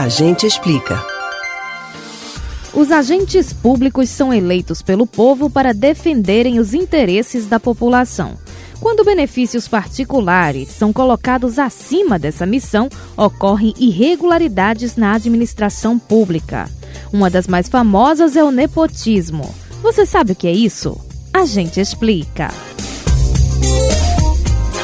A gente explica. Os agentes públicos são eleitos pelo povo para defenderem os interesses da população. Quando benefícios particulares são colocados acima dessa missão, ocorrem irregularidades na administração pública. Uma das mais famosas é o nepotismo. Você sabe o que é isso? A gente explica.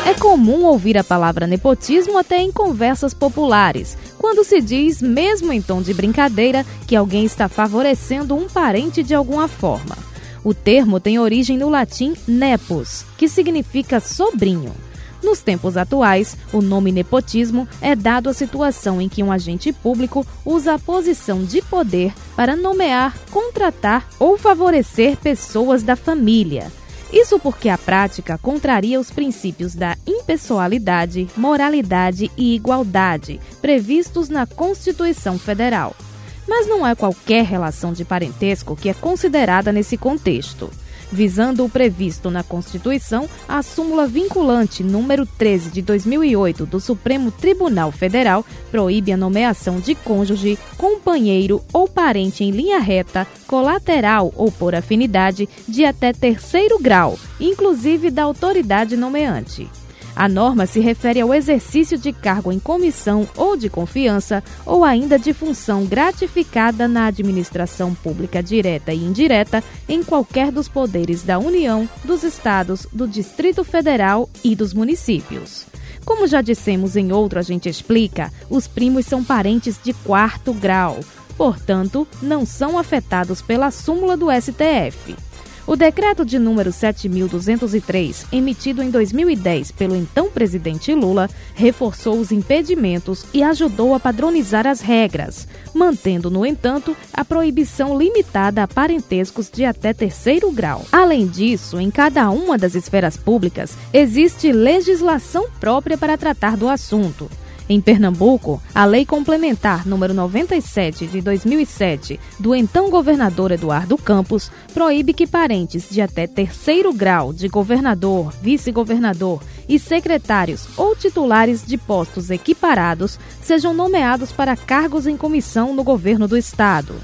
É comum ouvir a palavra nepotismo até em conversas populares, quando se diz, mesmo em tom de brincadeira, que alguém está favorecendo um parente de alguma forma. O termo tem origem no latim nepos, que significa sobrinho. Nos tempos atuais, o nome nepotismo é dado à situação em que um agente público usa a posição de poder para nomear, contratar ou favorecer pessoas da família. Isso porque a prática contraria os princípios da impessoalidade, moralidade e igualdade previstos na Constituição Federal. Mas não é qualquer relação de parentesco que é considerada nesse contexto visando o previsto na Constituição, a súmula vinculante número 13 de 2008 do Supremo Tribunal Federal proíbe a nomeação de cônjuge, companheiro ou parente em linha reta, colateral ou por afinidade de até terceiro grau, inclusive da autoridade nomeante. A norma se refere ao exercício de cargo em comissão ou de confiança, ou ainda de função gratificada na administração pública direta e indireta em qualquer dos poderes da União, dos Estados, do Distrito Federal e dos municípios. Como já dissemos em outro, a gente explica, os primos são parentes de quarto grau, portanto, não são afetados pela súmula do STF. O decreto de número 7203, emitido em 2010 pelo então presidente Lula, reforçou os impedimentos e ajudou a padronizar as regras, mantendo, no entanto, a proibição limitada a parentescos de até terceiro grau. Além disso, em cada uma das esferas públicas existe legislação própria para tratar do assunto. Em Pernambuco, a Lei Complementar número 97 de 2007 do então governador Eduardo Campos proíbe que parentes de até terceiro grau de governador, vice-governador e secretários ou titulares de postos equiparados sejam nomeados para cargos em comissão no governo do estado.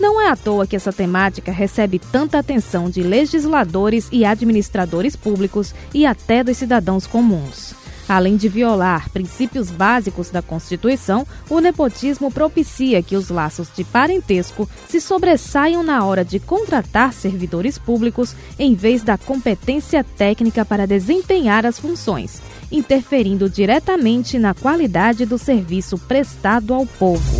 Não é à toa que essa temática recebe tanta atenção de legisladores e administradores públicos e até dos cidadãos comuns. Além de violar princípios básicos da Constituição, o nepotismo propicia que os laços de parentesco se sobressaiam na hora de contratar servidores públicos em vez da competência técnica para desempenhar as funções, interferindo diretamente na qualidade do serviço prestado ao povo.